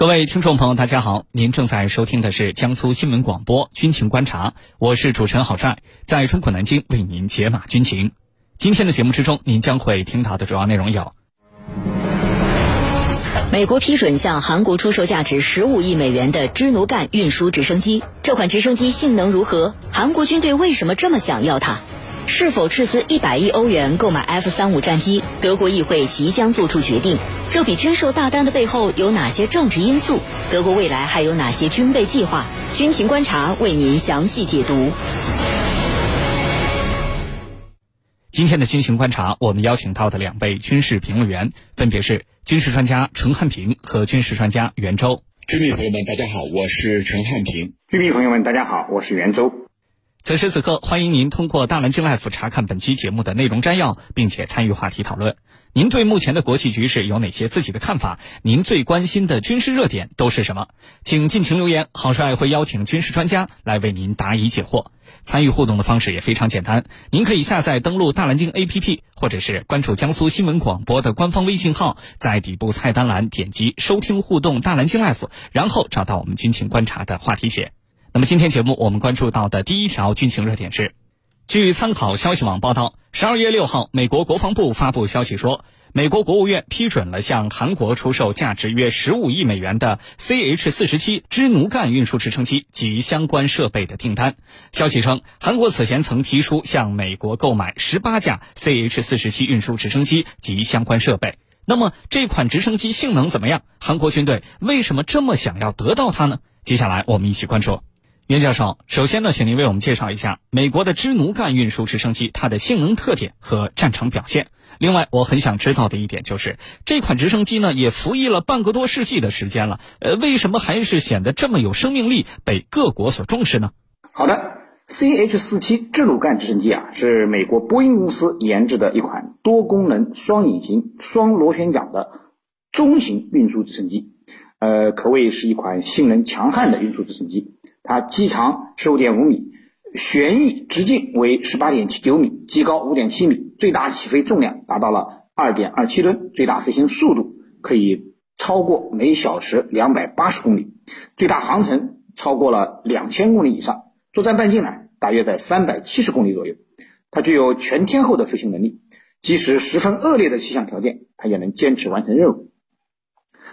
各位听众朋友，大家好，您正在收听的是江苏新闻广播《军情观察》，我是主持人郝帅，在中国南京为您解码军情。今天的节目之中，您将会听到的主要内容有：美国批准向韩国出售价值十五亿美元的支奴干运输直升机，这款直升机性能如何？韩国军队为什么这么想要它？是否斥资一百亿欧元购买 F 三五战机？德国议会即将做出决定。这笔军售大单的背后有哪些政治因素？德国未来还有哪些军备计划？军情观察为您详细解读。今天的军情观察，我们邀请到的两位军事评论员分别是军事专家陈汉平和军事专家袁周。军迷朋友们，大家好，我是陈汉平。军迷朋友们，大家好，我是袁周。此时此刻，欢迎您通过大蓝鲸 Life 查看本期节目的内容摘要，并且参与话题讨论。您对目前的国际局势有哪些自己的看法？您最关心的军事热点都是什么？请尽情留言，郝帅会邀请军事专家来为您答疑解惑。参与互动的方式也非常简单，您可以下载登录大蓝鲸 APP，或者是关注江苏新闻广播的官方微信号，在底部菜单栏点击收听互动大蓝鲸 Life，然后找到我们军情观察的话题帖。那么今天节目我们关注到的第一条军情热点是，据参考消息网报道，十二月六号，美国国防部发布消息说，美国国务院批准了向韩国出售价值约十五亿美元的 CH 四十七支奴干运输直升机及相关设备的订单。消息称，韩国此前曾提出向美国购买十八架 CH 四十七运输直升机及相关设备。那么这款直升机性能怎么样？韩国军队为什么这么想要得到它呢？接下来我们一起关注。袁教授，首先呢，请您为我们介绍一下美国的支奴干运输直升机它的性能特点和战场表现。另外，我很想知道的一点就是，这款直升机呢也服役了半个多世纪的时间了，呃，为什么还是显得这么有生命力，被各国所重视呢？好的，CH 四七支奴干直升机啊，是美国波音公司研制的一款多功能双引擎双螺旋桨的中型运输直升机，呃，可谓是一款性能强悍的运输直升机。它机长十五点五米，旋翼直径为十八点七九米，机高五点七米，最大起飞重量达到了二点二七吨，最大飞行速度可以超过每小时两百八十公里，最大航程超过了两千公里以上，作战半径呢大约在三百七十公里左右。它具有全天候的飞行能力，即使十分恶劣的气象条件，它也能坚持完成任务。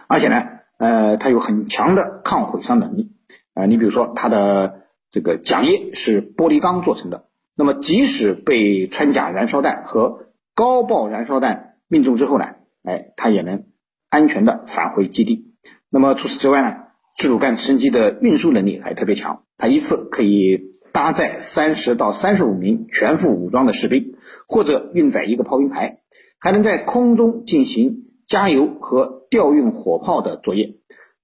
而且呢，呃，它有很强的抗毁伤能力。啊，你比如说它的这个桨叶是玻璃钢做成的，那么即使被穿甲燃烧弹和高爆燃烧弹命中之后呢，哎，它也能安全的返回基地。那么除此之外呢，自主干直升机的运输能力还特别强，它一次可以搭载三十到三十五名全副武装的士兵，或者运载一个炮兵排，还能在空中进行加油和调运火炮的作业。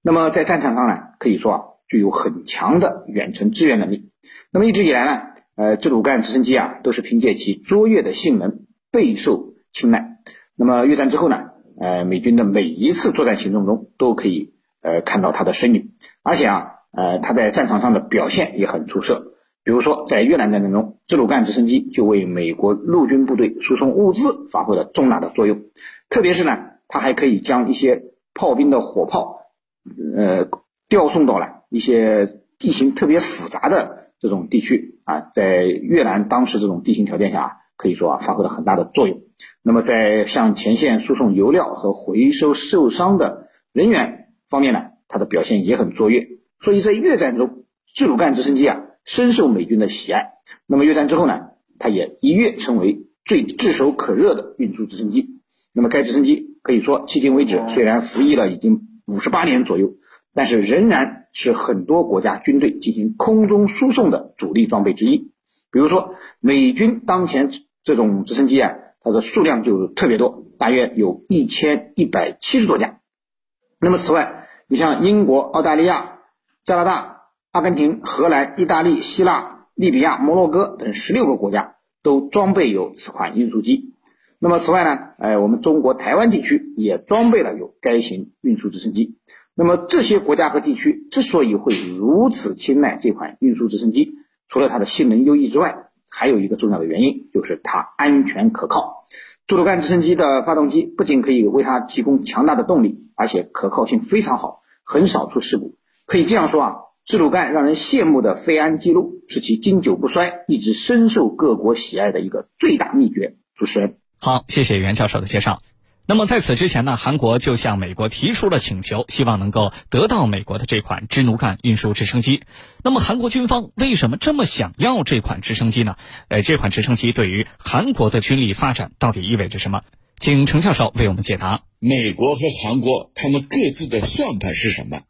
那么在战场上呢，可以说啊。具有很强的远程支援能力。那么一直以来呢，呃，支鲁干直升机啊，都是凭借其卓越的性能备受青睐。那么越战之后呢，呃，美军的每一次作战行动中都可以呃看到它的身影，而且啊，呃，它在战场上的表现也很出色。比如说在越南战争中，支鲁干直升机就为美国陆军部队输送物资发挥了重大的作用。特别是呢，它还可以将一些炮兵的火炮，呃，调送到了。一些地形特别复杂的这种地区啊，在越南当时这种地形条件下，可以说啊发挥了很大的作用。那么在向前线输送油料和回收受伤的人员方面呢，它的表现也很卓越。所以在越战中，支鲁干直升机啊深受美军的喜爱。那么越战之后呢，它也一跃成为最炙手可热的运输直升机。那么该直升机可以说迄今为止虽然服役了已经五十八年左右。但是仍然是很多国家军队进行空中输送的主力装备之一。比如说，美军当前这种直升机啊，它的数量就特别多，大约有一千一百七十多架。那么此外，你像英国、澳大利亚、加拿大、阿根廷、荷兰、意大利、希腊、利比亚、摩洛哥等十六个国家都装备有此款运输机。那么此外呢，哎，我们中国台湾地区也装备了有该型运输直升机。那么这些国家和地区之所以会如此青睐这款运输直升机，除了它的性能优异之外，还有一个重要的原因就是它安全可靠。支鲁干直升机的发动机不仅可以为它提供强大的动力，而且可靠性非常好，很少出事故。可以这样说啊，支鲁干让人羡慕的飞安记录是其经久不衰、一直深受各国喜爱的一个最大秘诀。主持人，好，谢谢袁教授的介绍。那么在此之前呢，韩国就向美国提出了请求，希望能够得到美国的这款支奴干运输直升机。那么韩国军方为什么这么想要这款直升机呢？呃，这款直升机对于韩国的军力发展到底意味着什么？请程教授为我们解答。美国和韩国他们各自的算盘是什么？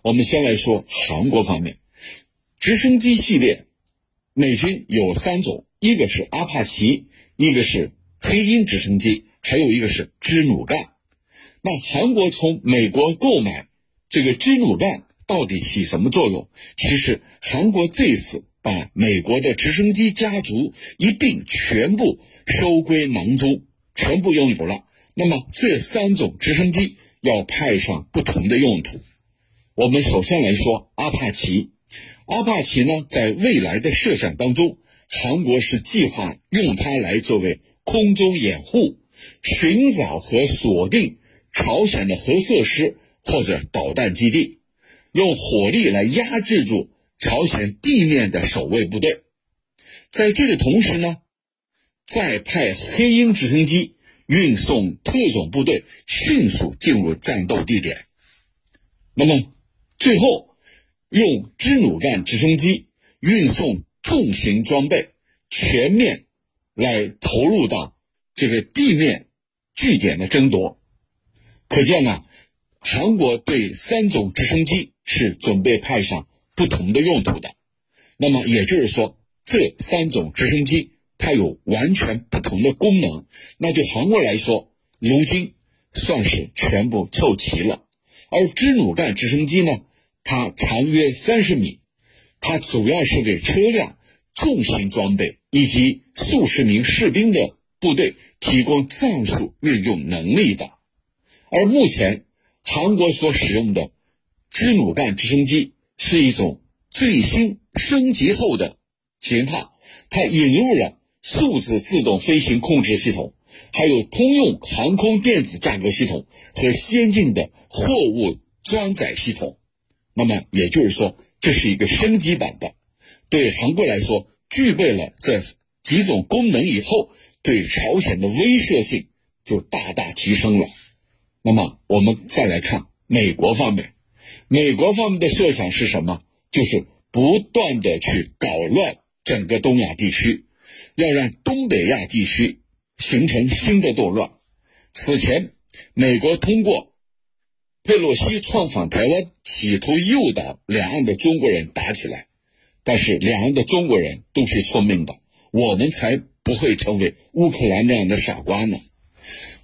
我们先来说韩国方面，直升机系列，美军有三种，一个是阿帕奇，一个是黑鹰直升机。还有一个是支努干，那韩国从美国购买这个支努干到底起什么作用？其实韩国这次把美国的直升机家族一并全部收归囊中，全部拥有了。那么这三种直升机要派上不同的用途。我们首先来说阿帕奇，阿帕奇呢，在未来的设想当中，韩国是计划用它来作为空中掩护。寻找和锁定朝鲜的核设施或者导弹基地，用火力来压制住朝鲜地面的守卫部队。在这个同时呢，再派黑鹰直升机运送特种部队迅速进入战斗地点。那么，最后用支努干直升机运送重型装备，全面来投入到。这个地面据点的争夺，可见呢，韩国对三种直升机是准备派上不同的用途的。那么也就是说，这三种直升机它有完全不同的功能。那对韩国来说，如今算是全部凑齐了。而支努干直升机呢，它长约三十米，它主要是给车辆、重型装备以及数十名士兵的。部队提供战术运用能力的，而目前韩国所使用的支努干直升机是一种最新升级后的型号，它引入了数字自动飞行控制系统，还有通用航空电子架构系统和先进的货物装载系统。那么也就是说，这是一个升级版的，对韩国来说，具备了这几种功能以后。对朝鲜的威慑性就大大提升了。那么，我们再来看美国方面，美国方面的设想是什么？就是不断的去搞乱整个东亚地区，要让东北亚地区形成新的动乱。此前，美国通过佩洛西创访台湾，企图诱导两岸的中国人打起来，但是两岸的中国人都是聪明的，我们才。不会成为乌克兰那样的傻瓜呢？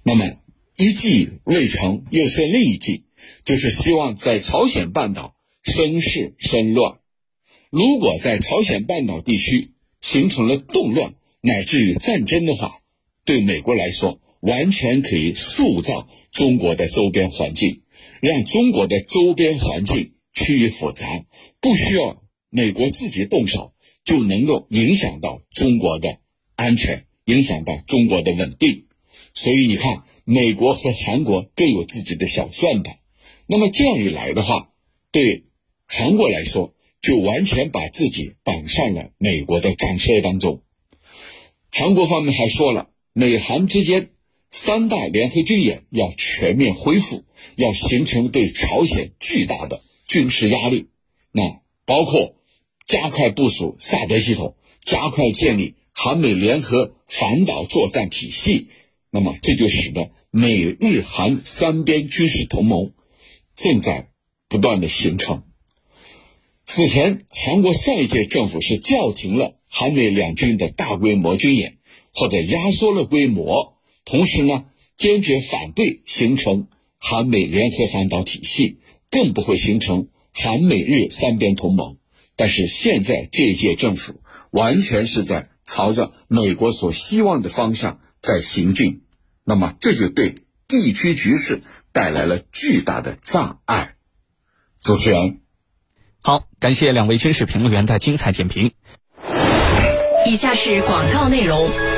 那么一计未成，又设另一计，就是希望在朝鲜半岛生事生乱。如果在朝鲜半岛地区形成了动乱乃至于战争的话，对美国来说，完全可以塑造中国的周边环境，让中国的周边环境趋于复杂，不需要美国自己动手，就能够影响到中国的。安全影响到中国的稳定，所以你看，美国和韩国各有自己的小算盘。那么这样一来的话，对韩国来说，就完全把自己绑上了美国的战车当中。韩国方面还说了，美韩之间三大联合军演要全面恢复，要形成对朝鲜巨大的军事压力。那包括加快部署萨德系统，加快建立。韩美联合反导作战体系，那么这就使得美日韩三边军事同盟正在不断的形成。此前，韩国上一届政府是叫停了韩美两军的大规模军演，或者压缩了规模，同时呢，坚决反对形成韩美联合反导体系，更不会形成韩美日三边同盟。但是现在这届政府完全是在。朝着美国所希望的方向在行进，那么这就对地区局势带来了巨大的障碍。主持人，好，感谢两位军事评论员的精彩点评。以下是广告内容。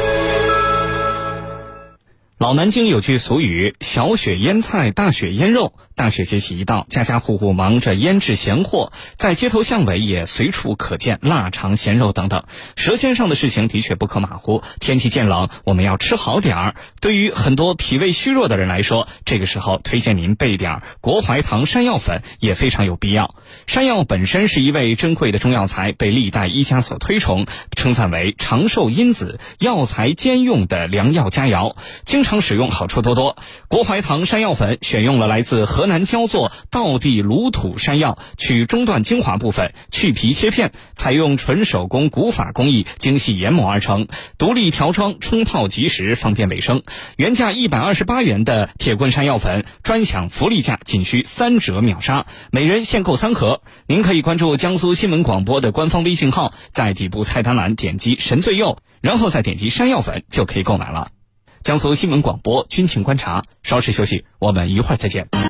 老南京有句俗语：“小雪腌菜，大雪腌肉。”大雪节气一到，家家户户忙着腌制咸货，在街头巷尾也随处可见腊肠、咸肉等等。舌尖上的事情的确不可马虎。天气渐冷，我们要吃好点儿。对于很多脾胃虚弱的人来说，这个时候推荐您备点儿国槐堂山药粉也非常有必要。山药本身是一味珍贵的中药材，被历代医家所推崇，称赞为长寿因子、药材兼用的良药佳肴，经常使用，好处多多。国槐堂山药粉选用了来自河南焦作道地垆土山药，取中段精华部分，去皮切片，采用纯手工古法工艺，精细研磨而成，独立调装，冲泡即食，方便卫生。原价一百二十八元的铁棍山药粉，专享福利价，仅需三折秒杀，每人限购三盒。您可以关注江苏新闻广播的官方微信号，在底部菜单栏点击“神最右”，然后再点击山药粉，就可以购买了。江苏新闻广播军情观察，稍事休息，我们一会儿再见。